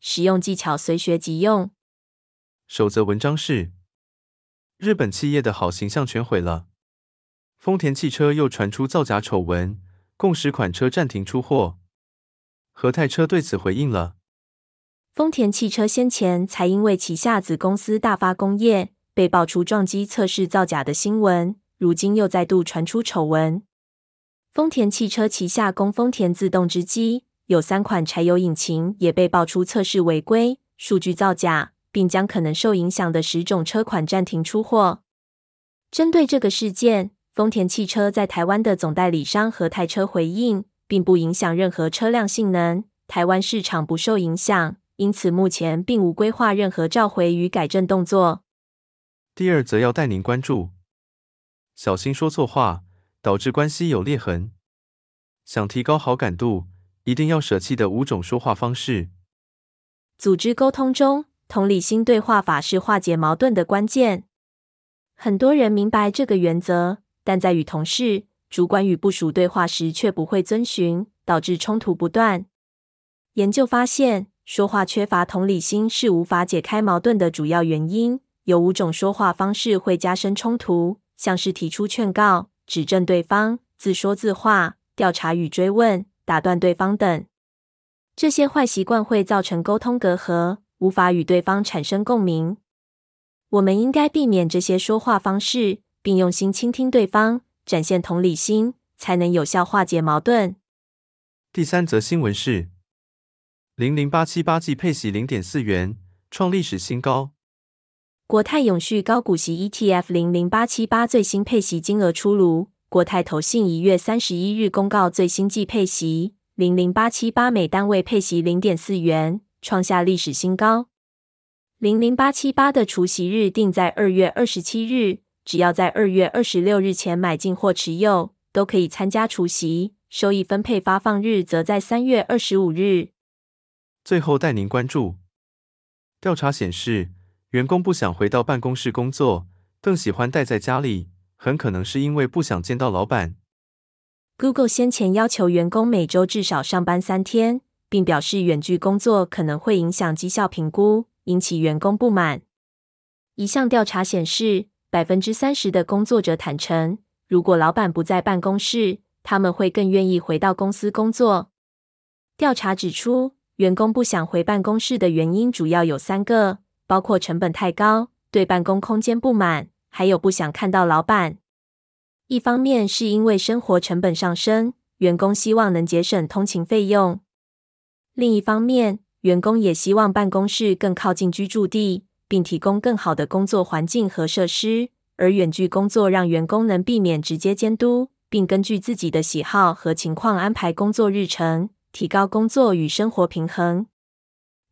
实用技巧随学即用。首则文章是：日本企业的好形象全毁了。丰田汽车又传出造假丑闻，共十款车暂停出货。和泰车对此回应了。丰田汽车先前才因为旗下子公司大发工业被爆出撞击测试造假的新闻，如今又再度传出丑闻。丰田汽车旗下供丰田自动织机。有三款柴油引擎也被爆出测试违规、数据造假，并将可能受影响的十种车款暂停出货。针对这个事件，丰田汽车在台湾的总代理商和泰车回应，并不影响任何车辆性能，台湾市场不受影响，因此目前并无规划任何召回与改正动作。第二则要带您关注，小心说错话，导致关系有裂痕。想提高好感度。一定要舍弃的五种说话方式。组织沟通中，同理心对话法是化解矛盾的关键。很多人明白这个原则，但在与同事、主管与部属对话时却不会遵循，导致冲突不断。研究发现，说话缺乏同理心是无法解开矛盾的主要原因。有五种说话方式会加深冲突，像是提出劝告、指正对方、自说自话、调查与追问。打断对方等，这些坏习惯会造成沟通隔阂，无法与对方产生共鸣。我们应该避免这些说话方式，并用心倾听对方，展现同理心，才能有效化解矛盾。第三则新闻是：零零八七八季配息零点四元，创历史新高。国泰永续高股息 ETF 零零八七八最新配息金额出炉。国泰投信一月三十一日公告最新季配息零零八七八，每单位配息零点四元，创下历史新高。零零八七八的除息日定在二月二十七日，只要在二月二十六日前买进或持有，都可以参加除息。收益分配发放日则在三月二十五日。最后带您关注，调查显示，员工不想回到办公室工作，更喜欢待在家里。很可能是因为不想见到老板。Google 先前要求员工每周至少上班三天，并表示远距工作可能会影响绩效评估，引起员工不满。一项调查显示，百分之三十的工作者坦承，如果老板不在办公室，他们会更愿意回到公司工作。调查指出，员工不想回办公室的原因主要有三个，包括成本太高、对办公空间不满。还有不想看到老板。一方面是因为生活成本上升，员工希望能节省通勤费用；另一方面，员工也希望办公室更靠近居住地，并提供更好的工作环境和设施。而远距工作让员工能避免直接监督，并根据自己的喜好和情况安排工作日程，提高工作与生活平衡。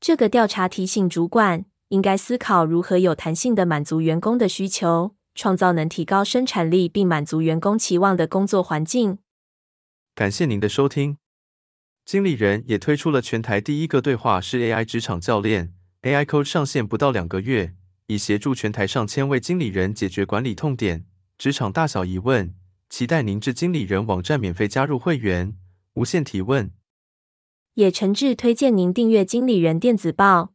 这个调查提醒主管，应该思考如何有弹性的满足员工的需求，创造能提高生产力并满足员工期望的工作环境。感谢您的收听。经理人也推出了全台第一个对话式 AI 职场教练，AI Coach 上线不到两个月，已协助全台上千位经理人解决管理痛点、职场大小疑问。期待您至经理人网站免费加入会员，无限提问。也诚挚推荐您订阅经理人电子报。